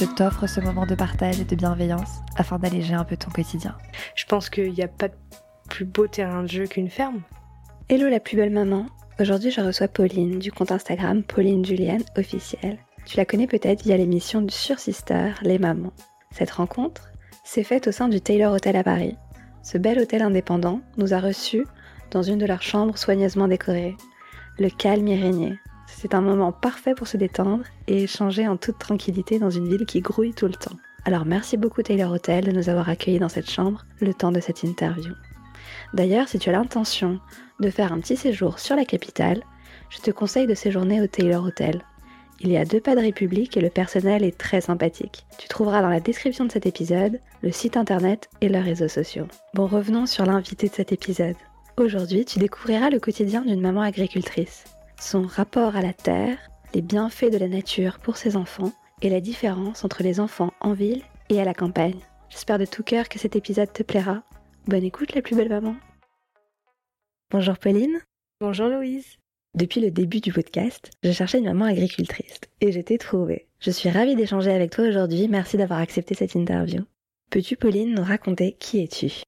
je t'offre ce moment de partage et de bienveillance afin d'alléger un peu ton quotidien. Je pense qu'il n'y a pas de plus beau terrain de jeu qu'une ferme. Hello la plus belle maman. Aujourd'hui je reçois Pauline du compte Instagram Pauline Julienne officielle. Tu la connais peut-être via l'émission sur Sister, Les Mamans. Cette rencontre s'est faite au sein du Taylor Hotel à Paris. Ce bel hôtel indépendant nous a reçus dans une de leurs chambres soigneusement décorées. Le calme y régnait. C'est un moment parfait pour se détendre et échanger en toute tranquillité dans une ville qui grouille tout le temps. Alors merci beaucoup Taylor Hotel de nous avoir accueillis dans cette chambre le temps de cette interview. D'ailleurs, si tu as l'intention de faire un petit séjour sur la capitale, je te conseille de séjourner au Taylor Hotel. Il y a deux pas de République et le personnel est très sympathique. Tu trouveras dans la description de cet épisode le site internet et leurs réseaux sociaux. Bon, revenons sur l'invité de cet épisode. Aujourd'hui, tu découvriras le quotidien d'une maman agricultrice, son rapport à la terre, les bienfaits de la nature pour ses enfants et la différence entre les enfants en ville et à la campagne. J'espère de tout cœur que cet épisode te plaira. Bonne écoute la plus belle maman. Bonjour Pauline. Bonjour Louise. Depuis le début du podcast, je cherchais une maman agricultrice et je t'ai trouvée. Je suis ravie d'échanger avec toi aujourd'hui. Merci d'avoir accepté cette interview. Peux-tu, Pauline, nous raconter qui es-tu?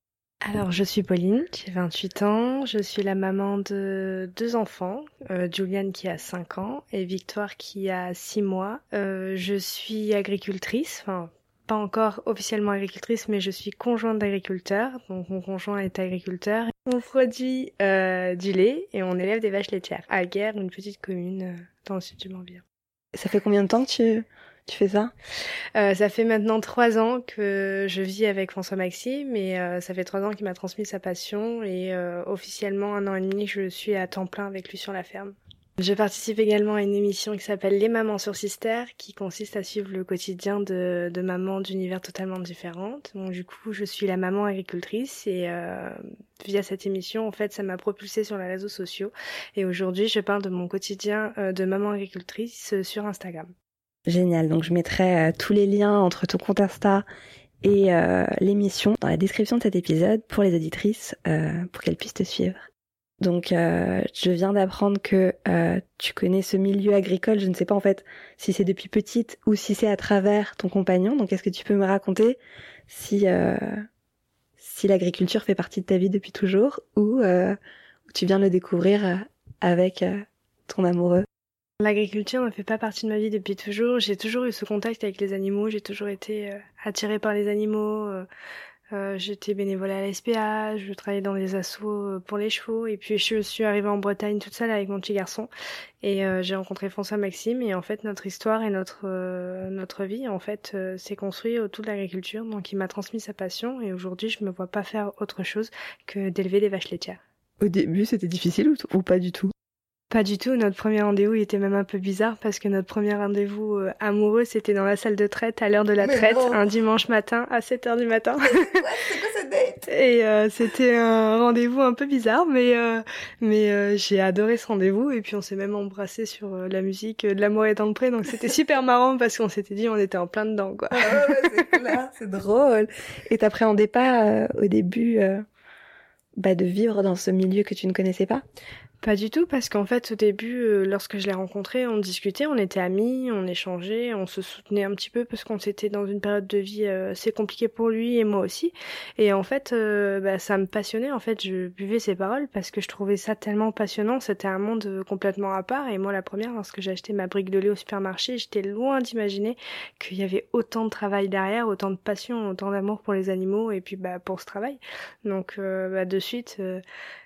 Alors, je suis Pauline, j'ai 28 ans, je suis la maman de deux enfants, euh, Juliane qui a 5 ans et Victoire qui a 6 mois. Euh, je suis agricultrice, enfin pas encore officiellement agricultrice, mais je suis conjointe d'agriculteur, donc mon conjoint est agriculteur. On produit euh, du lait et on élève des vaches laitières à Guerre, une petite commune euh, dans le sud du Morbihan. Ça fait combien de temps que tu, tu fais ça? Euh, Ça fait maintenant trois ans que je vis avec François Maxime, mais euh, ça fait trois ans qu'il m'a transmis sa passion et euh, officiellement un an et demi je suis à temps plein avec lui sur la ferme. Je participe également à une émission qui s'appelle Les Mamans sur Sister, qui consiste à suivre le quotidien de, de mamans d'univers totalement différentes. Donc du coup, je suis la maman agricultrice et euh, via cette émission, en fait, ça m'a propulsée sur les réseaux sociaux. Et aujourd'hui, je parle de mon quotidien euh, de maman agricultrice sur Instagram. Génial. Donc je mettrai euh, tous les liens entre ton compte Insta et euh, l'émission dans la description de cet épisode pour les auditrices euh, pour qu'elles puissent te suivre. Donc je viens d'apprendre que tu connais ce milieu agricole. Je ne sais pas en fait si c'est depuis petite ou si c'est à travers ton compagnon. Donc est-ce que tu peux me raconter si si l'agriculture fait partie de ta vie depuis toujours ou, ou tu viens de le découvrir avec ton amoureux? L'agriculture ne fait pas partie de ma vie depuis toujours. J'ai toujours eu ce contact avec les animaux. J'ai toujours été euh, attirée par les animaux. Euh, euh, J'étais bénévole à la. Je travaillais dans des assos pour les chevaux. Et puis je suis arrivée en Bretagne toute seule avec mon petit garçon. Et j'ai rencontré François Maxime. Et en fait, notre histoire et notre notre vie, en fait, s'est construit autour de l'agriculture. Donc, il m'a transmis sa passion. Et aujourd'hui, je me vois pas faire autre chose que d'élever des vaches laitières. Au début, c'était difficile ou pas du tout? Pas du tout. Notre premier rendez-vous était même un peu bizarre parce que notre premier rendez-vous euh, amoureux, c'était dans la salle de traite à l'heure de la Mais traite, un dimanche matin à 7 heures du matin. c'est quoi cette date? Et euh, c'était un rendez-vous un peu bizarre, mais euh, mais j'ai adoré ce rendez-vous et puis on s'est même embrassé sur la musique de l'amour est dans le pré, donc c'était super marrant parce qu'on s'était dit on était en plein dedans quoi. Ah ouais, c'est cool, c'est drôle. Et t'appréhendais pas au début bah, de vivre dans ce milieu que tu ne connaissais pas? Pas du tout, parce qu'en fait, au début, euh, lorsque je l'ai rencontré, on discutait, on était amis, on échangeait, on se soutenait un petit peu parce qu'on s'était dans une période de vie euh, assez compliquée pour lui et moi aussi. Et en fait, euh, bah, ça me passionnait. En fait, je buvais ses paroles parce que je trouvais ça tellement passionnant. C'était un monde complètement à part. Et moi, la première, lorsque j'ai acheté ma brique de lait au supermarché, j'étais loin d'imaginer qu'il y avait autant de travail derrière, autant de passion, autant d'amour pour les animaux et puis bah, pour ce travail. Donc, bah, de suite,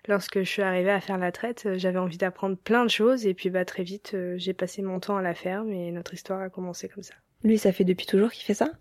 lorsque je suis arrivée à faire la traite, j'avais envie d'apprendre plein de choses et puis bah très vite euh, j'ai passé mon temps à la ferme et notre histoire a commencé comme ça. Lui, ça fait depuis toujours qu'il fait ça?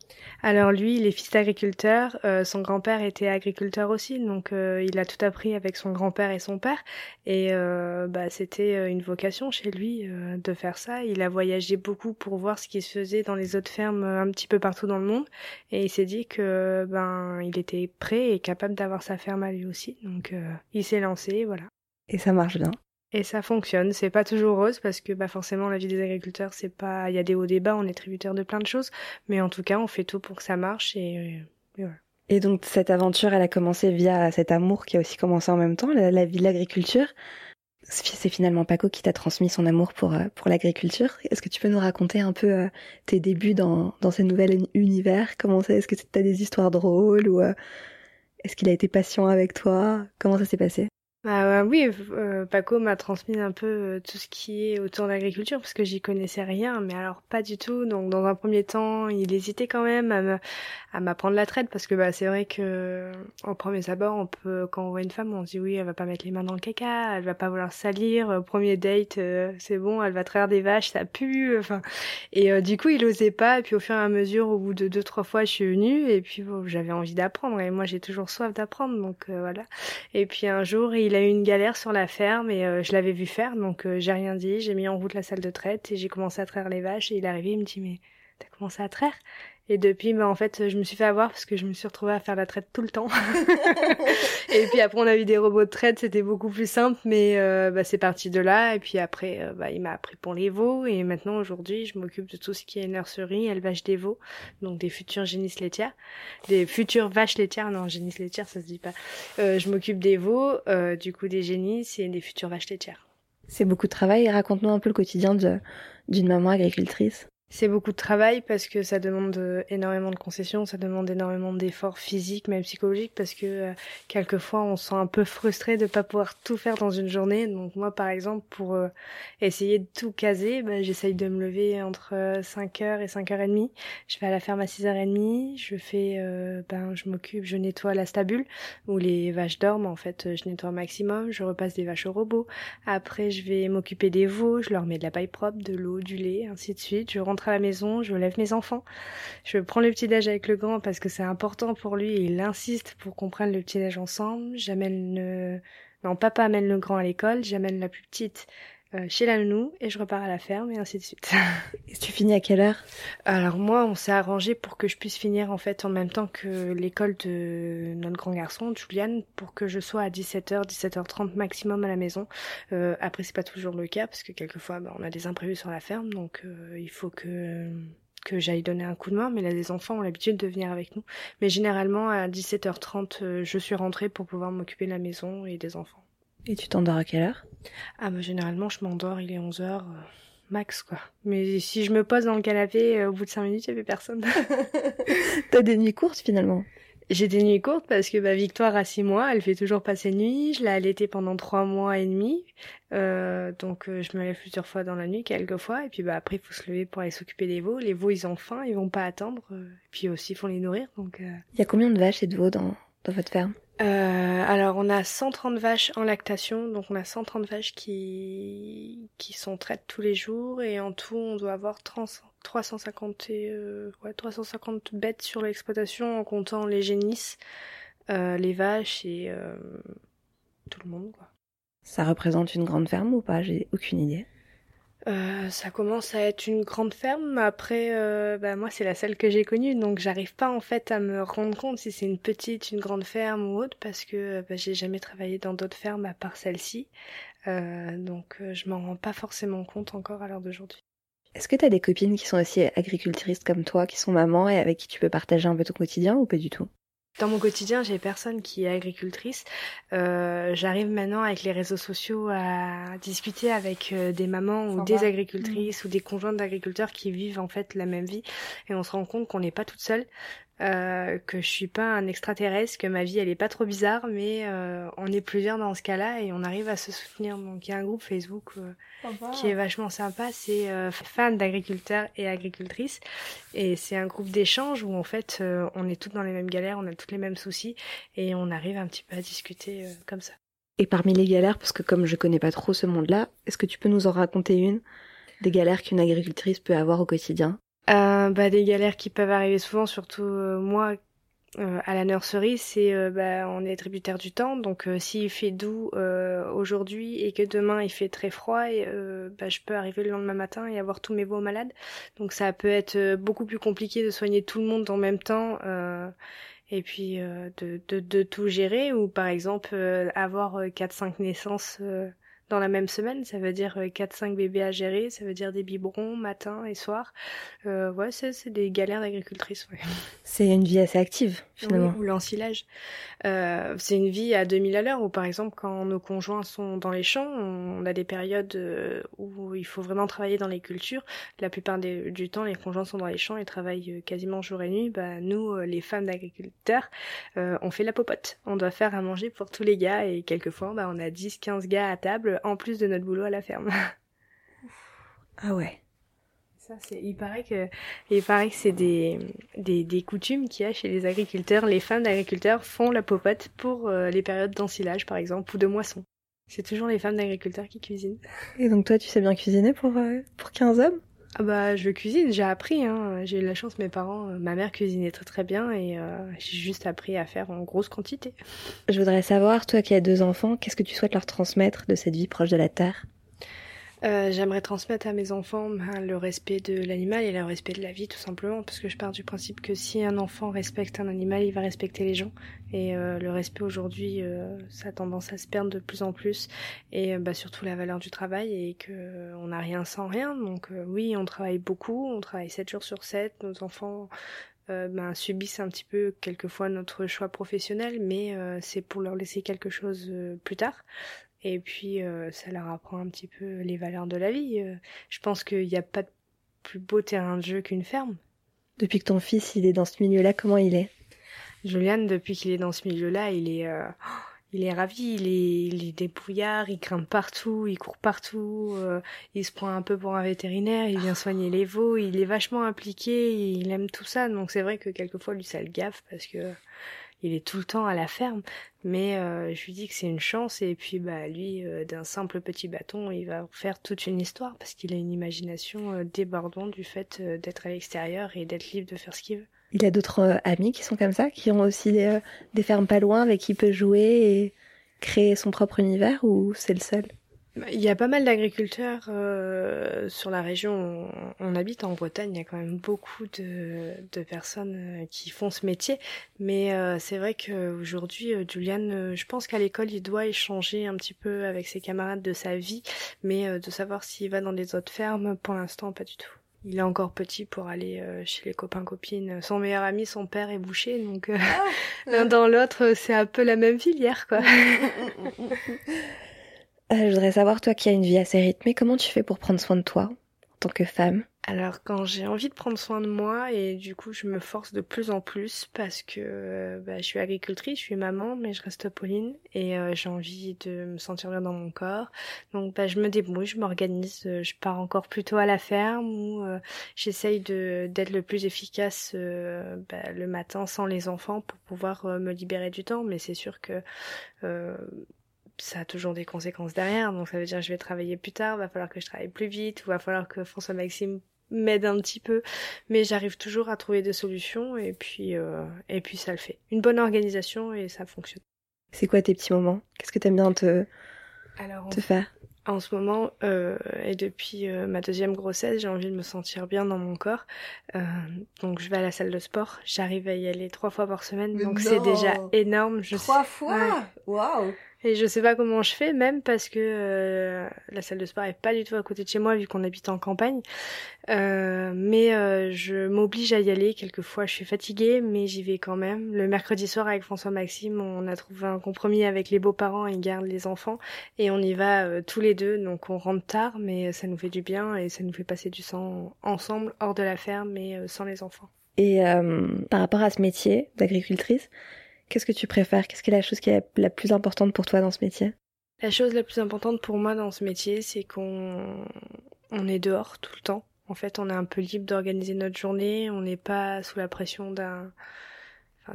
Alors lui, il est fils d'agriculteur. Euh, son grand-père était agriculteur aussi, donc euh, il a tout appris avec son grand-père et son père. Et euh, bah, c'était une vocation chez lui de faire ça. Il a voyagé beaucoup pour voir ce qui se faisait dans les autres fermes un petit peu partout dans le monde. Et il s'est dit que ben il était prêt et capable d'avoir sa ferme à lui aussi. Donc il s'est lancé, voilà. Et ça marche bien. Et ça fonctionne. C'est pas toujours rose parce que bah forcément la vie des agriculteurs c'est pas. Il y a des hauts des bas, on est tributaire de plein de choses, mais en tout cas on fait tout pour que ça marche et, voilà. Et donc cette aventure, elle a commencé via cet amour qui a aussi commencé en même temps, la, vie de l'agriculture. C'est finalement Paco qui t'a transmis son amour pour euh, pour l'agriculture. Est-ce que tu peux nous raconter un peu euh, tes débuts dans dans ce nouvel univers? Comment c'est Est-ce que tu as des histoires drôles ou euh, est-ce qu'il a été patient avec toi? Comment ça s'est passé? Bah, oui, euh, Paco m'a transmis un peu euh, tout ce qui est autour de l'agriculture parce que j'y connaissais rien, mais alors pas du tout. Donc dans un premier temps, il hésitait quand même à m'apprendre la traite parce que bah c'est vrai que au premier abord, on peut quand on voit une femme, on se dit oui, elle va pas mettre les mains dans le caca, elle va pas vouloir salir. Premier date, euh, c'est bon, elle va traire des vaches, ça pue. Enfin et du coup, il osait pas. Et puis au fur et à mesure, au bout de deux trois fois, je suis venue et puis j'avais envie d'apprendre et moi j'ai toujours soif d'apprendre, donc voilà. Et puis un jour, il a eu une galère sur la ferme et euh, je l'avais vu faire, donc euh, j'ai rien dit, j'ai mis en route la salle de traite et j'ai commencé à traire les vaches et il est arrivé, il me dit mais t'as commencé à traire? Et depuis, bah, en fait, je me suis fait avoir parce que je me suis retrouvée à faire la traite tout le temps. et puis après, on a eu des robots de traite, c'était beaucoup plus simple, mais euh, bah, c'est parti de là. Et puis après, euh, bah, il m'a appris pour les veaux. Et maintenant, aujourd'hui, je m'occupe de tout ce qui est nurserie, élevage des veaux, donc des futures génisses laitières, des futures vaches laitières. Non, génisses laitières, ça se dit pas. Euh, je m'occupe des veaux, euh, du coup des génisses et des futures vaches laitières. C'est beaucoup de travail. Raconte-nous un peu le quotidien d'une maman agricultrice. C'est beaucoup de travail parce que ça demande euh, énormément de concessions, ça demande énormément d'efforts physiques, même psychologiques, parce que euh, quelquefois on se sent un peu frustré de pas pouvoir tout faire dans une journée. Donc moi, par exemple, pour euh, essayer de tout caser, bah, j'essaye de me lever entre 5h et 5h30. Je vais à la ferme à 6h30, je fais, ben, je m'occupe, je nettoie la stabule où les vaches dorment. En fait, je nettoie au maximum, je repasse des vaches au robot. Après, je vais m'occuper des veaux, je leur mets de la paille propre, de l'eau, du lait, ainsi de suite. Je rentre à la maison, je lève mes enfants, je prends le petit déj avec le grand parce que c'est important pour lui et il insiste pour qu'on prenne le petit déj ensemble. J'amène non, papa amène le grand à l'école, j'amène la plus petite chez la nounou et je repars à la ferme et ainsi de suite. et tu finis à quelle heure? Alors moi, on s'est arrangé pour que je puisse finir en fait en même temps que l'école de notre grand garçon, Julian, pour que je sois à 17h, 17h30 maximum à la maison. Euh, après, c'est pas toujours le cas parce que quelquefois, bah, on a des imprévus sur la ferme, donc euh, il faut que que j'aille donner un coup de main, mais là, les enfants ont l'habitude de venir avec nous. Mais généralement, à 17h30, je suis rentrée pour pouvoir m'occuper de la maison et des enfants. Et tu t'endors à quelle heure? Ah bah généralement je m'endors, il est 11h euh, max quoi. Mais si je me pose dans le canapé euh, au bout de 5 minutes, il n'y avait personne. T'as des nuits courtes finalement? J'ai des nuits courtes parce que bah, Victoire a 6 mois, elle fait toujours pas ses nuits, je l'ai allaitée pendant 3 mois et demi. Euh, donc je me lève plusieurs fois dans la nuit, quelques fois, et puis bah après il faut se lever pour aller s'occuper des veaux. Les veaux ils ont faim, ils vont pas attendre, et puis aussi il faut les nourrir. Donc il y a combien de vaches et de veaux dans, dans votre ferme euh, alors on a 130 vaches en lactation, donc on a 130 vaches qui qui sont traites tous les jours et en tout on doit avoir 350 euh, ouais, 350 bêtes sur l'exploitation en comptant les génisses, euh, les vaches et euh, tout le monde quoi. Ça représente une grande ferme ou pas? J'ai aucune idée. Euh, ça commence à être une grande ferme. Après, euh, bah, moi, c'est la seule que j'ai connue, donc j'arrive pas en fait à me rendre compte si c'est une petite, une grande ferme ou autre, parce que bah, j'ai jamais travaillé dans d'autres fermes à part celle-ci. Euh, donc, je m'en rends pas forcément compte encore à l'heure d'aujourd'hui. Est-ce que tu as des copines qui sont aussi agricultrices comme toi, qui sont mamans et avec qui tu peux partager un peu ton quotidien ou pas du tout? Dans mon quotidien, j'ai personne qui est agricultrice. Euh, J'arrive maintenant avec les réseaux sociaux à discuter avec euh, des mamans ou des agricultrices mm. ou des conjointes d'agriculteurs qui vivent en fait la même vie et on se rend compte qu'on n'est pas toute seule euh, que je suis pas un extraterrestre, que ma vie elle est pas trop bizarre, mais euh, on est plusieurs dans ce cas-là et on arrive à se soutenir. Donc il y a un groupe Facebook euh, qui est vachement sympa, c'est euh, fans d'agriculteurs et agricultrices et c'est un groupe d'échange où en fait on est toutes dans les mêmes galères, on a tous les mêmes soucis et on arrive un petit peu à discuter comme ça. Et parmi les galères, parce que comme je connais pas trop ce monde-là, est-ce que tu peux nous en raconter une des galères qu'une agricultrice peut avoir au quotidien? Euh, bah, Des galères qui peuvent arriver souvent, surtout moi euh, à la nurserie, c'est euh, bah, on est tributaire du temps. Donc euh, s'il fait doux aujourd'hui et que demain il fait très froid, et, bah, je peux arriver le lendemain matin et avoir tous mes veaux malades. Donc ça peut être beaucoup plus compliqué de soigner tout le monde en même temps et puis de, tout gérer. Ou par exemple avoir 4-5 naissances dans la même semaine. Ça veut dire 4-5 euh, bébés à gérer, ça veut dire des biberons matin et soir. Euh, ouais, c'est des galères d'agricultrice. Ouais. C'est une vie assez active, finalement. ou l'ensilage. Euh, c'est une vie à 2000 à l'heure où, par exemple, quand nos conjoints sont dans les champs, on a des périodes euh, où il faut vraiment travailler dans les cultures. La plupart du temps, les conjoints sont dans les champs et travaillent quasiment jour et nuit. Bah, nous, les femmes d'agriculteurs, on fait la popote. On doit faire à manger pour tous les gars et quelquefois, bah, on a 10-15 gars à table en plus de notre boulot à la ferme. ah ouais. Ça, c'est, il paraît que, il paraît que c'est des, des, des coutumes qu'il y a chez les agriculteurs. Les femmes d'agriculteurs font la popote pour euh, les périodes d'ensilage, par exemple, ou de moisson. C'est toujours les femmes d'agriculteurs qui cuisinent. Et donc toi, tu sais bien cuisiner pour, euh, pour 15 hommes? Ah bah je cuisine, j'ai appris, hein. j'ai eu la chance, mes parents, euh, ma mère cuisinait très très bien et euh, j'ai juste appris à faire en grosse quantité. Je voudrais savoir, toi qui as deux enfants, qu'est-ce que tu souhaites leur transmettre de cette vie proche de la terre? Euh, j'aimerais transmettre à mes enfants ben, le respect de l'animal et le respect de la vie tout simplement parce que je pars du principe que si un enfant respecte un animal, il va respecter les gens et euh, le respect aujourd'hui, euh, ça a tendance à se perdre de plus en plus et bah, surtout la valeur du travail et que on n'a rien sans rien. Donc oui, on travaille beaucoup, on travaille 7 jours sur 7, nos enfants ben, subissent un petit peu quelquefois notre choix professionnel, mais c'est pour leur laisser quelque chose plus tard. Et puis, euh, ça leur apprend un petit peu les valeurs de la vie. Euh, je pense qu'il n'y a pas de plus beau terrain de jeu qu'une ferme. Depuis que ton fils il est dans ce milieu-là, comment il est? Julian, depuis qu'il est dans ce milieu-là, il est, euh, il est ravi, il est, il est débrouillard, il grimpe partout, il court partout, il se prend un peu pour un vétérinaire, il vient soigner les veaux, il est vachement impliqué, il aime tout ça. Donc c'est vrai que quelquefois lui ça le gaffe parce que il est tout le temps à la ferme, mais euh, je lui dis que c'est une chance et puis bah lui euh, d'un simple petit bâton, il va faire toute une histoire parce qu'il a une imagination euh, débordante du fait d'être à l'extérieur et d'être libre de faire ce qu'il veut. Il a d'autres amis qui sont comme ça, qui ont aussi des, des fermes pas loin avec qui il peut jouer et créer son propre univers ou c'est le seul? Il y a pas mal d'agriculteurs euh, sur la région. On, habite en Bretagne, il y a quand même beaucoup de, de personnes euh, qui font ce métier. Mais euh, c'est vrai qu'aujourd'hui, Julian, je pense qu'à l'école, il doit échanger un petit peu avec ses camarades de sa vie, mais de savoir s'il va dans des autres fermes, pour l'instant, pas du tout. Il est encore petit pour aller chez les copains copines. Son meilleur ami, son père est boucher, donc ah. l'un dans l'autre, c'est un peu la même filière, quoi. Euh, je voudrais savoir, toi qui as une vie assez rythmée, comment tu fais pour prendre soin de toi en tant que femme? Alors quand j'ai envie de prendre soin de moi et du coup je me force de plus en plus parce que bah, je suis agricultrice, je suis maman mais je reste Pauline et euh, j'ai envie de me sentir bien dans mon corps. Donc bah, je me débrouille, je m'organise, euh, je pars encore plutôt à la ferme ou j'essaye de d'être le plus efficace bah, le matin sans les enfants pour pouvoir me libérer du temps. Mais c'est sûr que ça a toujours des conséquences derrière. Donc ça veut dire que je vais travailler plus tard, va falloir que je travaille plus vite, ou va falloir que François Maxime m'aide un petit peu, mais j'arrive toujours à trouver des solutions et puis euh, et puis ça le fait. Une bonne organisation et ça fonctionne. C'est quoi tes petits moments? Qu'est-ce que t'aimes bien te Alors, te faire? en ce moment euh, et depuis euh, ma deuxième grossesse, j'ai envie de me sentir bien dans mon corps. Euh, donc je vais à la salle de sport. J'arrive à y aller trois fois par semaine, donc c'est déjà énorme. Je trois fois? Waouh et je sais pas comment je fais, même parce que euh, la salle de sport est pas du tout à côté de chez moi, vu qu'on habite en campagne. Euh, mais euh, je m'oblige à y aller. Quelquefois, je suis fatiguée, mais j'y vais quand même. Le mercredi soir, avec François Maxime, on a trouvé un compromis avec les beaux-parents. Ils gardent les enfants et on y va tous les deux. Donc, on rentre tard, mais ça nous fait du bien et ça nous fait passer du sang ensemble, hors de la ferme, mais sans les enfants. Et par rapport à ce métier d'agricultrice, Qu'est-ce que tu préfères? Qu'est-ce qui est la chose qui est la plus importante pour toi dans ce métier? La chose la plus importante pour moi dans ce métier, c'est qu'on on est dehors tout le temps. En fait, on est un peu libre d'organiser notre journée. On n'est pas sous la pression d'un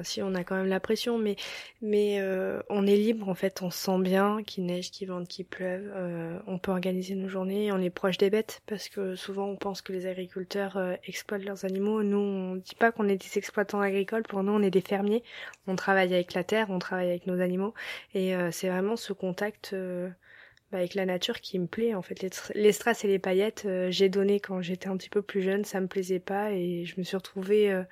Si, on a quand même la pression, mais, mais euh, on est libre, en fait, on se sent bien, qu'il neige, qu'il vente, qu'il pleuve. Euh, on peut organiser nos journées, on est proche des bêtes, parce que souvent on pense que les agriculteurs euh, exploitent leurs animaux. Nous, on dit pas qu'on est des exploitants agricoles, pour nous, on est des fermiers. On travaille avec la terre, on travaille avec nos animaux, et c'est vraiment ce contact... Bah, avec la nature qui me plaît en fait les, strass et les paillettes j'ai donné quand j'étais un petit peu plus jeune ça me plaisait pas et je me suis retrouvée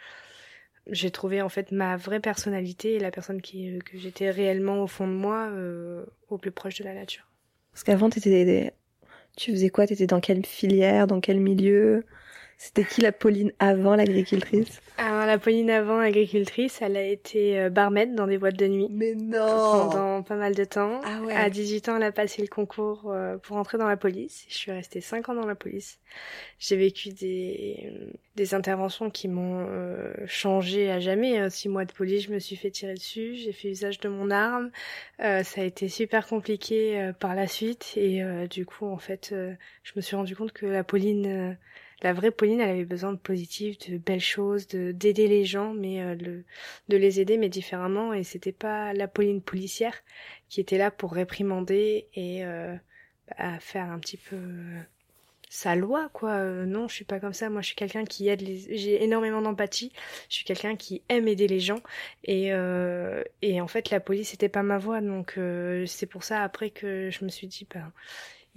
j'ai trouvé en fait ma vraie personnalité et la personne qui, euh, que j'étais réellement au fond de moi euh, au plus proche de la nature. Parce qu'avant, tu faisais quoi? T'étais dans quelle filière, dans quel milieu? C'était qui la Pauline avant l'agricultrice? Alors la Pauline avant agricultrice, elle a été euh, barmaid dans des boîtes de nuit. Mais non Pendant pas mal de temps. Ah ouais. À 18 ans, elle a passé le concours euh, pour entrer dans la police. Je suis restée 5 ans dans la police. J'ai vécu des, des interventions qui m'ont euh, changé à jamais. Six mois de police, je me suis fait tirer dessus. J'ai fait usage de mon arme. ça a été super compliqué par la suite. Et du coup, en fait, je me suis rendu compte que la Pauline la vraie Pauline, elle avait besoin de positif, de belles choses, de d'aider les gens, mais euh, de les aider, mais différemment. Et c'était pas la Pauline policière qui était là pour réprimander et euh, faire un petit peu euh, sa loi, quoi. non, je suis pas comme ça. Moi, je suis quelqu'un qui aide les. J'ai énormément d'empathie. Je suis quelqu'un qui aime aider les gens. Et et en fait, la police c'était pas ma voix, donc c'est pour ça après que je me suis dit, ben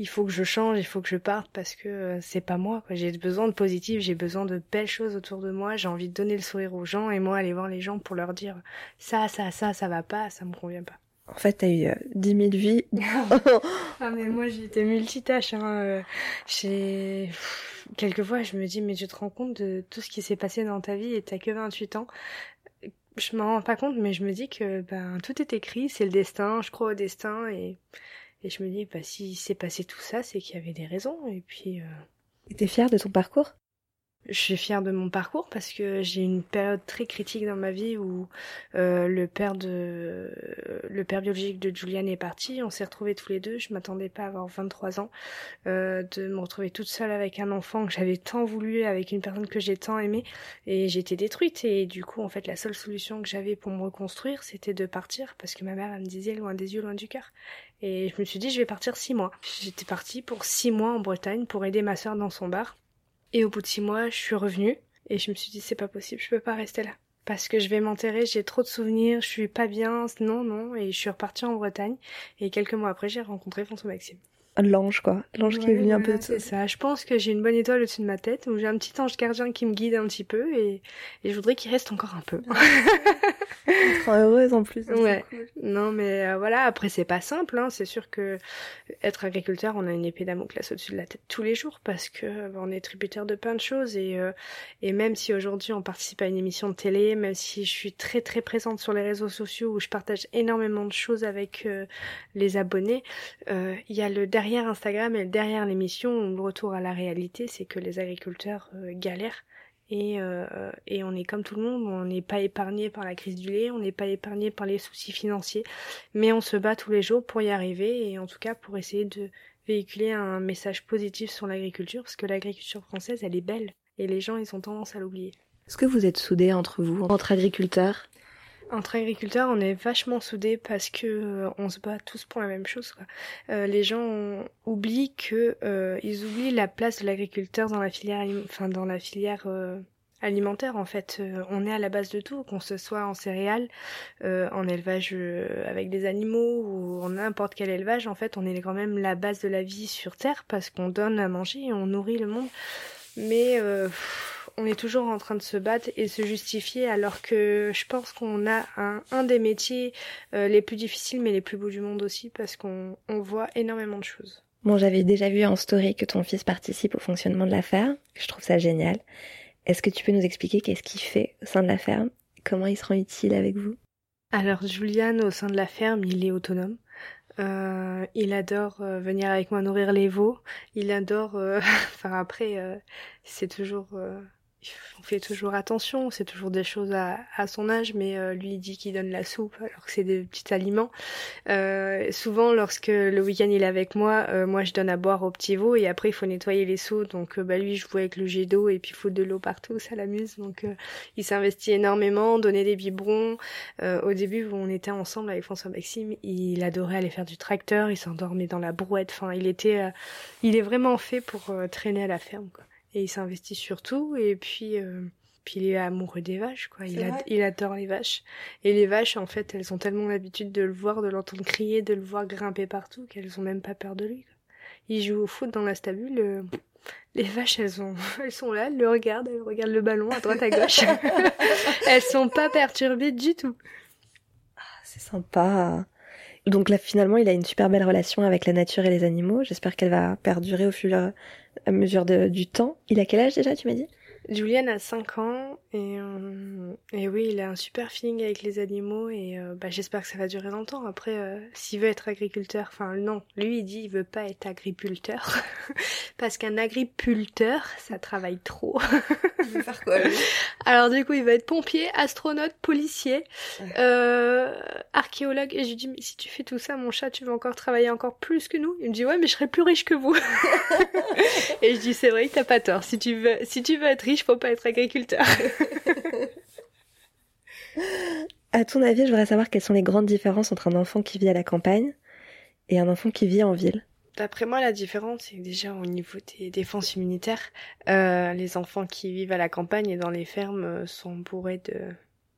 il faut que je change, il faut que je parte parce que euh, c'est pas moi. J'ai besoin de positif, j'ai besoin de belles choses autour de moi. J'ai envie de donner le sourire aux gens et moi aller voir les gens pour leur dire ça, ça, ça, ça va pas, ça me convient pas. En fait, t'as eu euh, dix 10 000 vies. ah mais moi j'étais multitâche. Hein. Euh, j'ai quelquefois je me dis mais tu te rends compte de tout ce qui s'est passé dans ta vie et t'as que 28 ans. Je m'en rends pas compte mais je me dis que ben tout est écrit, c'est le destin. Je crois au destin et et je me dis, bah, si s'est passé tout ça, c'est qu'il y avait des raisons. Et puis. Euh... Et t'es fière de ton parcours? je suis fière de mon parcours parce que j'ai une période très critique dans ma vie où euh, le père de le père biologique de Juliane est parti. On s'est retrouvés tous les deux. Je m'attendais pas à avoir 23 ans, euh, de me retrouver toute seule avec un enfant que j'avais tant voulu, avec une personne que j'ai tant aimée, et j'étais détruite. Et du coup, en fait, la seule solution que j'avais pour me reconstruire, c'était de partir parce que ma mère elle me disait loin des yeux, loin du cœur. Et je me suis dit, je vais partir six mois. J'étais partie pour six mois en Bretagne pour aider ma soeur dans son bar. Et au bout de six mois, je suis revenue et je me suis dit c'est pas possible, je peux pas rester là. Parce que je vais m'enterrer, j'ai trop de souvenirs, je suis pas bien, non, non, et je suis repartie en Bretagne. Et quelques mois après, j'ai rencontré François Maxime l'ange quoi l'ange qui est venu un peu c'est ça je pense que j'ai une bonne étoile au-dessus de ma tête où j'ai un petit ange gardien qui me guide un petit peu et, et je voudrais qu'il reste encore un peu heureuse en plus ouais non mais euh, voilà après c'est pas simple hein. c'est sûr que être agriculteur on a une épée Damoclès au-dessus de la tête tous les jours parce que bah, on est tributaire de plein de choses et euh, et même si aujourd'hui on participe à une émission de télé même si je suis très très présente sur les réseaux sociaux où je partage énormément de choses avec euh, les abonnés il y a le derrière Instagram et derrière l'émission, le retour à la réalité, c'est que les agriculteurs euh, galèrent. Et, euh, et, on est comme tout le monde, on n'est pas épargné par la crise du lait, on n'est pas épargné par les soucis financiers, mais on se bat tous les jours pour y arriver et en tout cas pour essayer de véhiculer un message positif sur l'agriculture, parce que l'agriculture française, elle est belle et les gens, ils ont tendance à l'oublier. Est-ce que vous êtes soudés entre vous, entre agriculteurs? Entre agriculteurs, on est vachement soudés parce que euh, on se bat tous pour la même chose. Euh, les gens oublient que euh, ils oublient la place de l'agriculteur dans la filière, enfin dans la filière alimentaire en fait. on est à la base de tout, qu'on se soit en céréales, en élevage avec des animaux ou en n'importe quel élevage. En fait, on est quand même la base de la vie sur Terre parce qu'on donne à manger et on nourrit le monde. Mais on est toujours en train de se battre et se justifier alors que je pense qu'on a un, des métiers euh, les plus difficiles mais les plus beaux du monde aussi parce qu'on voit énormément de choses. Bon, j'avais déjà vu en story que ton fils participe au fonctionnement de la ferme. Je trouve ça génial. Est-ce que tu peux nous expliquer qu'est-ce qu'il fait au sein de la ferme? Comment il se rend utile avec vous? Alors, Julian, au sein de la ferme, il est autonome. Euh, il adore euh, venir avec moi nourrir les veaux. Il adore. enfin après, c'est toujours on fait toujours attention, c'est toujours des choses à, à son âge, mais euh, lui il dit qu'il donne la soupe alors que c'est des petits aliments. Euh, souvent lorsque le week-end il est avec moi, euh, moi je donne à boire au petit veau et après il faut nettoyer les seaux, donc bah lui je joue avec le jet d'eau et puis il faut de l'eau partout, ça l'amuse, donc il s'investit énormément, donner des biberons. au début où on était ensemble avec François Maxime, il adorait aller faire du tracteur, il s'endormait dans la brouette, enfin il était, il est vraiment fait pour traîner à la ferme quoi et il s'investit surtout et puis euh, puis il est amoureux des vaches quoi. Il, il adore les vaches. Et les vaches en fait elles ont tellement l'habitude de le voir de l'entendre crier de le voir grimper partout qu'elles ont même pas peur de lui quoi. il joue au foot dans la stabule euh, les vaches elles ont elles sont là elles le regardent elles regardent le ballon à droite à gauche. Elles sont pas perturbées du tout. Ah, c'est sympa. Donc là, finalement, il a une super belle relation avec la nature et les animaux. J'espère qu'elle va perdurer au fur et à mesure du temps. Il a quel âge déjà, tu m'as dit? Julian a 5 ans et, euh, et oui, il a un super feeling avec les animaux et euh, bah, j'espère que ça va durer longtemps. Après, euh, s'il veut être agriculteur, enfin non, lui il dit il veut pas être agriculteur parce qu'un agriculteur, ça travaille trop. il veut faire quoi lui? Alors du coup, il va être pompier, astronaute, policier, archéologue et je lui dis mais si tu fais tout ça, mon chat, tu vas encore travailler encore plus que nous? Il me dit ouais, mais je serai plus riche que vous. et je dis c'est vrai, t'as pas tort. Si tu veux, si tu veux être riche, faut pas être agriculteur. à ton avis, je voudrais savoir quelles sont les grandes différences entre un enfant qui vit à la campagne et un enfant qui vit en ville. D'après moi, la différence, c'est déjà au niveau des défenses immunitaires, euh, les enfants qui vivent à la campagne et dans les fermes euh, sont bourrés de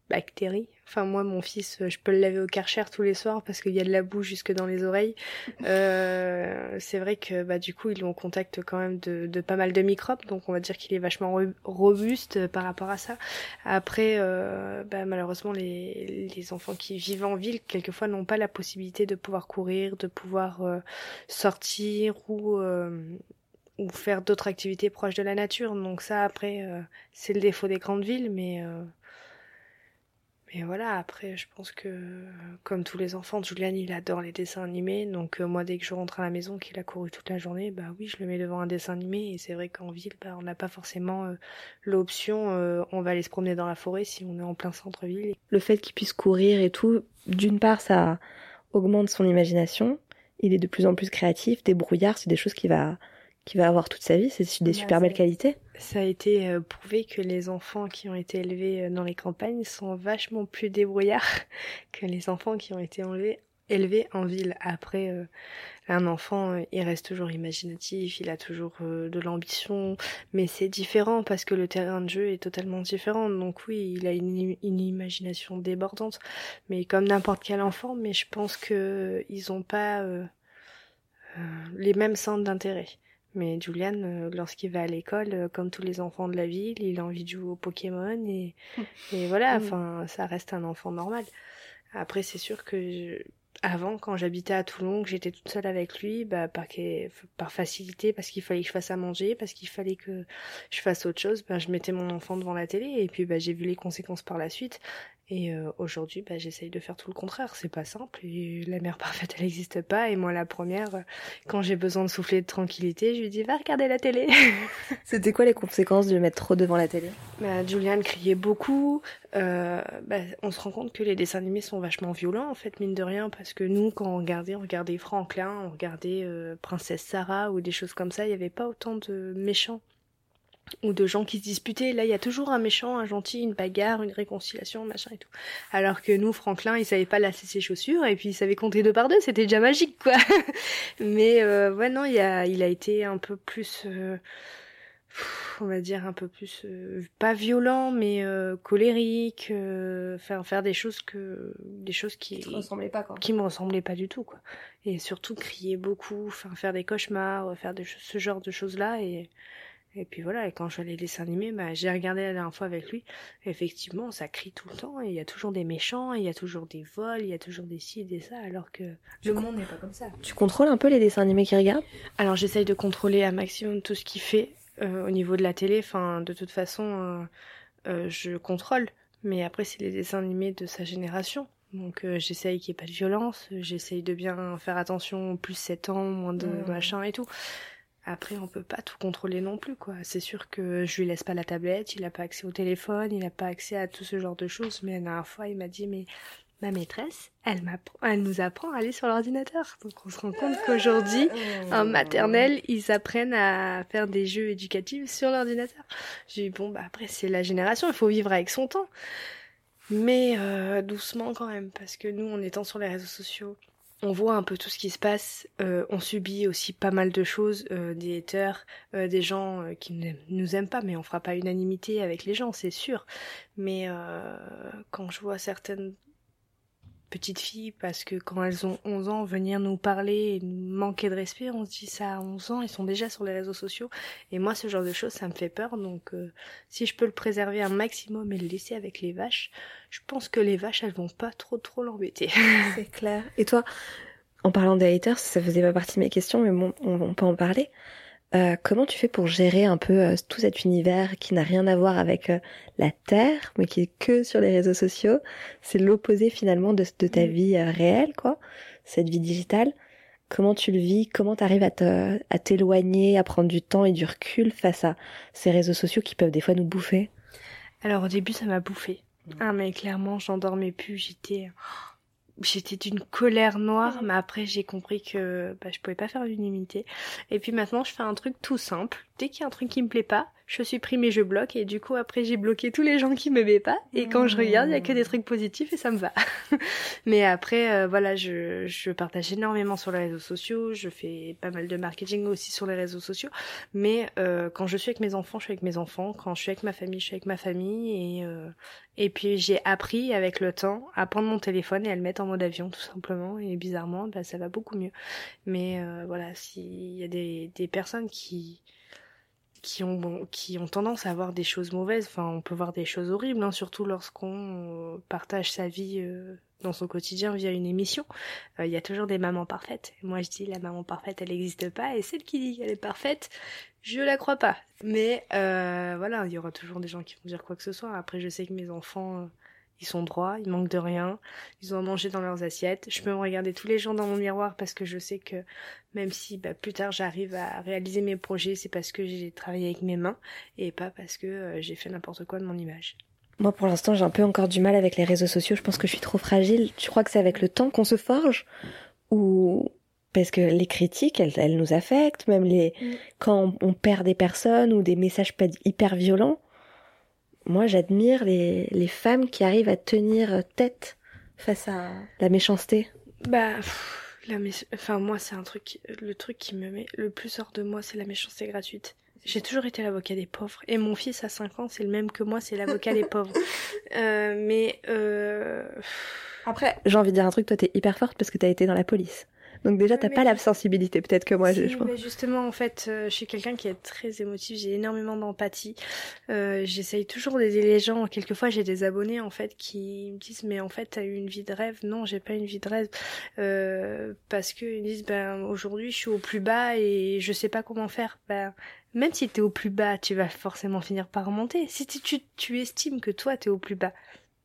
bactéries. Enfin, moi, mon fils, je peux le laver au karcher tous les soirs parce qu'il y a de la boue jusque dans les oreilles. Euh, c'est vrai que, bah, du coup, il est en contact quand même de, pas mal de microbes, donc on va dire qu'il est vachement robuste par rapport à ça. Après, euh, bah, malheureusement, les, les enfants qui vivent en ville, quelquefois, n'ont pas la possibilité de pouvoir courir, de pouvoir euh, sortir ou ou faire d'autres activités proches de la nature. Donc ça, après, c'est le défaut des grandes villes, mais et voilà, après, je pense que, comme tous les enfants, Julian, il adore les dessins animés. Donc, euh, moi, dès que je rentre à la maison, qu'il a couru toute la journée, bah oui, je le mets devant un dessin animé. Et c'est vrai qu'en ville, bah, on n'a pas forcément euh, l'option, euh, on va aller se promener dans la forêt si on est en plein centre-ville. Le fait qu'il puisse courir et tout, d'une part, ça augmente son imagination. Il est de plus en plus créatif. Des brouillards, c'est des choses qu'il va, qu'il va avoir toute sa vie. C'est des bah, super belles qualités ça a été euh, prouvé que les enfants qui ont été élevés euh, dans les campagnes sont vachement plus débrouillards que les enfants qui ont été élevés en ville. Après, euh, un enfant, il reste toujours imaginatif, il a toujours de l'ambition, mais c'est différent parce que le terrain de jeu est totalement différent. Donc oui, il a une, une imagination débordante, mais comme n'importe quel enfant. Mais je pense que ils ont pas les mêmes centres d'intérêt. Mais Julian, euh, lorsqu'il va à l'école, euh, comme tous les enfants de la ville, il a envie de jouer au Pokémon et, et voilà, mm. enfin, ça reste un enfant normal. Après, c'est sûr que avant, quand j'habitais à Toulon, que j'étais toute seule avec lui, bah, par, par facilité, parce qu'il fallait que je fasse à manger, parce qu'il fallait que je fasse autre chose, bah, je mettais mon enfant devant la télé et puis bah, j'ai vu les conséquences par la suite. Et euh, aujourd'hui, bah, j'essaye de faire tout le contraire. C'est pas simple. Et la mère parfaite, elle n'existe pas. Et moi, la première, euh, quand j'ai besoin de souffler de tranquillité, je lui dis va regarder la télé. C'était quoi les conséquences de le mettre trop devant la télé? Bah, Julian criait beaucoup. Euh, bah, on se rend compte que les dessins animés sont vachement violents, en fait, mine de rien, parce que nous, quand on regardait, on regardait Franklin, on regardait Princesse Sarah ou des choses comme ça, il n'y avait pas autant de méchants ou de gens qui se disputaient. Là, il y a toujours un méchant, un gentil, une bagarre, une réconciliation, machin et tout. Alors que nous, Franklin, il savait pas lasser ses chaussures et puis il savait compter deux par deux. C'était déjà magique, quoi. Mais euh, ouais, non, il a, il a été un peu plus, euh, on va dire un peu plus, euh, pas violent, mais euh, colérique, faire faire des choses que, des choses qui, qui ressemblaient pas, quoi. Qui me ressemblaient pas du tout, quoi. Et surtout crier beaucoup, enfin faire des cauchemars, faire des, ce genre de choses là et et puis voilà, et quand je les dessins animés, bah, j'ai regardé la dernière fois avec lui. Effectivement, ça crie tout le temps, et il y a toujours des méchants, il y a toujours des vols, il y a toujours des ci et des ça, alors que le monde n'est pas comme ça. Tu contrôles un peu les dessins animés qu'il regarde? Alors j'essaye de contrôler un maximum tout ce qu'il fait euh, au niveau de la télé. Enfin, de toute façon, euh, euh, je contrôle. Mais après, c'est les dessins animés de sa génération. Donc j'essaye qu'il n'y ait pas de violence, j'essaye de bien faire attention, plus 7 ans, moins de machin et tout. Après, on peut pas tout contrôler non plus, quoi. C'est sûr que je lui laisse pas la tablette, il a pas accès au téléphone, il a pas accès à tout ce genre de choses. Mais la dernière fois, il m'a dit, mais ma maîtresse, elle m'apprend, elle nous apprend à aller sur l'ordinateur. Donc on se rend compte qu'aujourd'hui, en maternelle, ils apprennent à faire des jeux éducatifs sur l'ordinateur. J'ai dit bon bah après c'est la génération, il faut vivre avec son temps. Mais euh, doucement quand même, parce que nous en étant sur les réseaux sociaux, on voit un peu tout ce qui se passe. Euh, on subit aussi pas mal de choses, euh, des haters, euh, des gens euh, qui ne nous aiment pas, mais on fera pas unanimité avec les gens, c'est sûr. Mais quand je vois certaines petites filles, parce que quand elles ont 11 ans, venir nous parler et nous manquer de respect, on se dit ça à 11 ans, ils sont déjà sur les réseaux sociaux. Et moi, ce genre de choses, ça me fait peur. Donc, euh, si je peux le préserver un maximum et le laisser avec les vaches, je pense que les vaches, elles vont pas trop trop l'embêter. C'est clair. Et toi, en parlant des haters, ça faisait pas partie de mes questions, mais bon, on, on peut en parler. Euh, comment tu fais pour gérer un peu euh, tout cet univers qui n'a rien à voir avec euh, la Terre, mais qui est que sur les réseaux sociaux? C'est l'opposé finalement de, de ta Mm. vie réelle, quoi, cette vie digitale. Comment tu le vis? Comment tu arrives à t'éloigner, à prendre du temps et du recul face à ces réseaux sociaux qui peuvent des fois nous bouffer? Alors au début, ça m'a bouffé. Ah mais clairement, j'en dormais plus. J'étais, j'étais d'une colère noire. Mais après, j'ai compris que bah, je pouvais pas faire l'unanimité. Et puis maintenant, je fais un truc tout simple. Dès qu'il y a un truc qui me plaît pas, je supprime et je bloque. Et du coup, après, j'ai bloqué tous les gens qui m'aimaient pas. Et quand je regarde, il y a que des trucs positifs et ça me va. mais après, euh, voilà, je, je partage énormément sur les réseaux sociaux. Je fais pas mal de marketing aussi sur les réseaux sociaux. Mais euh, quand je suis avec mes enfants, je suis avec mes enfants. Quand je suis avec ma famille, je suis avec ma famille. Et, euh, et puis j'ai appris avec le temps à prendre mon téléphone et à le mettre en mode avion tout simplement. Et bizarrement, bah, ça va beaucoup mieux. Mais voilà, s'il y a des, des personnes qui qui ont qui ont tendance à voir des choses mauvaises, enfin on peut voir des choses horribles, hein, surtout lorsqu'on euh, partage sa vie euh, dans son quotidien via une émission. Euh, Il y a toujours des mamans parfaites. Moi je dis la maman parfaite elle n'existe pas et celle qui dit qu'elle est parfaite, je la crois pas. Mais euh, voilà, il y aura toujours des gens qui vont dire quoi que ce soit. Après je sais que mes enfants ils sont droits, ils manquent de rien, ils ont à manger dans leurs assiettes. Je peux me regarder tous les jours dans mon miroir parce que je sais que même si bah, plus tard j'arrive à réaliser mes projets, c'est parce que j'ai travaillé avec mes mains et pas parce que euh, j'ai fait n'importe quoi de mon image. Moi, pour l'instant, j'ai un peu encore du mal avec les réseaux sociaux. Je pense que je suis trop fragile. Tu crois que c'est avec le temps qu'on se forge? Ou parce que les critiques, elles, elles nous affectent, même les Mm. quand on, perd des personnes ou des messages hyper violents. Moi, j'admire les, les femmes qui arrivent à tenir tête face à la méchanceté. Bah, pff, la mé- enfin moi c'est un truc, le truc qui me met le plus hors de moi, c'est la méchanceté gratuite. J'ai toujours été l'avocat des pauvres. Et mon fils à 5 ans, c'est le même que moi, c'est l'avocat des pauvres. Euh, mais euh... Après, j'ai envie de dire un truc, toi, t'es hyper forte parce que t'as été dans la police. Donc déjà, t'as pas la sensibilité, peut-être que moi, je, Si, je pense. mais justement, en fait, euh, je suis quelqu'un qui est très émotif, j'ai énormément d'empathie. Euh, J'essaye toujours d'aider les gens. Quelquefois, j'ai des abonnés, en fait, qui me disent, mais en fait, t'as eu une vie de rêve? Non, j'ai pas une vie de rêve. Euh, parce que ils disent, ben, aujourd'hui, je suis au plus bas et je sais pas comment faire. Ben, même si t'es au plus bas, tu vas forcément finir par remonter. Si tu, tu, tu estimes que toi, t'es au plus bas,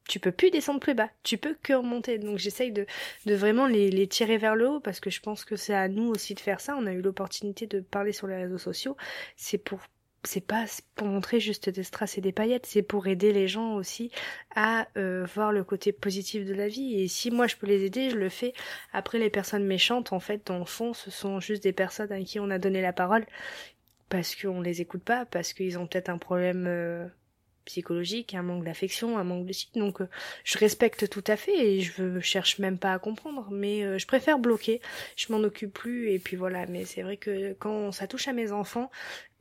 tu peux plus descendre plus bas, tu peux que remonter. Donc j'essaye de, de vraiment les, les tirer vers le haut parce que je pense que c'est à nous aussi de faire ça. On a eu l'opportunité de parler sur les réseaux sociaux. C'est pour c'est pas pour montrer juste des strass et des paillettes, c'est pour aider les gens aussi à euh, voir le côté positif de la vie. Et si moi je peux les aider, je le fais. Après les personnes méchantes, en fait, dans le fond, ce sont juste des personnes à qui on a donné la parole parce qu'on les écoute pas, parce qu'ils ont peut-être un problème euh, psychologique, un manque d'affection, un manque de ci. Donc euh, je respecte tout à fait et je veux, cherche même pas à comprendre, mais euh, je préfère bloquer. Je m'en occupe plus et puis voilà. Mais c'est vrai que quand ça touche à mes enfants,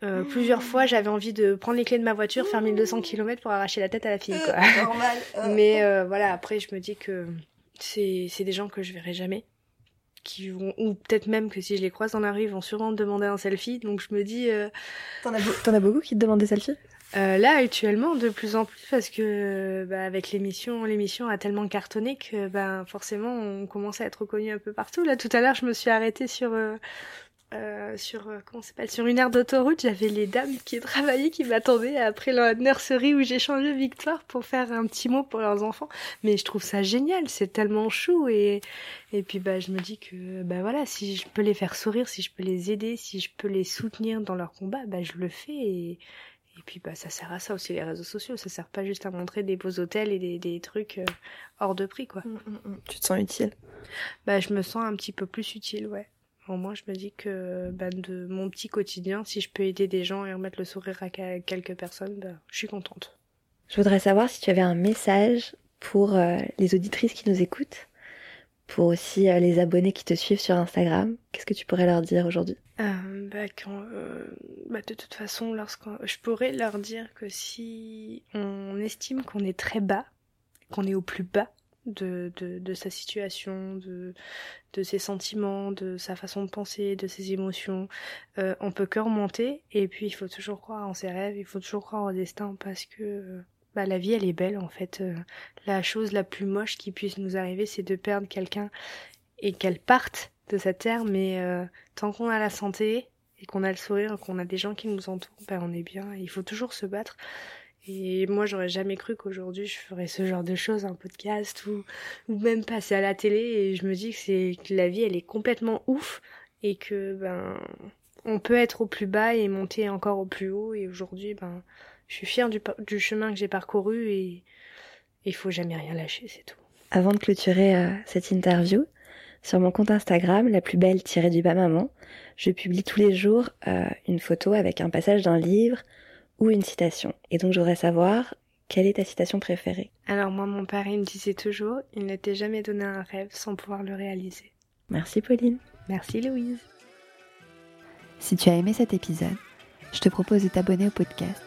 euh, plusieurs fois j'avais envie de prendre les clés de ma voiture, faire 1200 km pour arracher la tête à la fille. Quoi. Normal. Mais voilà, après je me dis que c'est c'est des gens que je verrai jamais qui vont ou peut-être même que si je les croise dans la rue ils vont sûrement me demander un selfie donc je me dis T'en as, t'en as beaucoup qui te demandent des selfies? Euh, là actuellement de plus en plus parce que bah, avec l'émission l'émission a tellement cartonné que ben forcément on commence à être reconnu un peu partout là tout à l'heure je me suis arrêtée sur euh, euh, sur euh, comment s'appelle sur une aire d'autoroute, j'avais les dames qui travaillaient, qui m'attendaient après la nurserie où j'ai changé Victoire pour faire un petit mot pour leurs enfants. Mais je trouve ça génial, c'est tellement chou et et puis bah je me dis que bah voilà, si je peux les faire sourire, si je peux les aider, si je peux les soutenir dans leur combat, bah je le fais et et puis bah ça sert à ça aussi les réseaux sociaux, ça sert pas juste à montrer des beaux hôtels et des, des trucs euh, hors de prix quoi. Tu te sens utile? Bah je me sens un petit peu plus utile, ouais. Au moins, je me dis que bah, de mon petit quotidien, si je peux aider des gens et remettre le sourire à quelques personnes, bah, je suis contente. Je voudrais savoir si tu avais un message pour euh, les auditrices qui nous écoutent, pour aussi euh, les abonnés qui te suivent sur Instagram. Qu'est-ce que tu pourrais leur dire aujourd'hui? Euh, bah, quand, bah, De toute façon, lorsqu'on, je pourrais leur dire que si on estime qu'on est très bas, qu'on est au plus bas, de, de, de, sa situation, de, de ses sentiments, de sa façon de penser, de ses émotions. Euh, on peut que remonter et puis il faut toujours croire en ses rêves, il faut toujours croire au destin parce que bah, la vie elle est belle en fait. Euh, la chose la plus moche qui puisse nous arriver c'est de perdre quelqu'un et qu'elle parte de cette terre mais euh, tant qu'on a la santé et qu'on a le sourire, qu'on a des gens qui nous entourent, ben on est bien. Il faut toujours se battre. Et moi, j'aurais jamais cru qu'aujourd'hui je ferais ce genre de choses, un podcast ou, ou même passer à la télé. Et je me dis que c'est que la vie, elle est complètement ouf et que ben on peut être au plus bas et monter encore au plus haut. Et aujourd'hui, ben je suis fière du, du chemin que j'ai parcouru et il faut jamais rien lâcher, c'est tout. Avant de clôturer euh, cette interview, sur mon compte Instagram, la plus belle tirée du bas maman, je publie tous les jours euh, une photo avec un passage d'un livre ou une citation. Et donc je voudrais savoir quelle est ta citation préférée? Alors moi mon père il me disait toujours il ne t'est jamais donné un rêve sans pouvoir le réaliser. Merci Pauline. Merci Louise. Si tu as aimé cet épisode, je te propose de t'abonner au podcast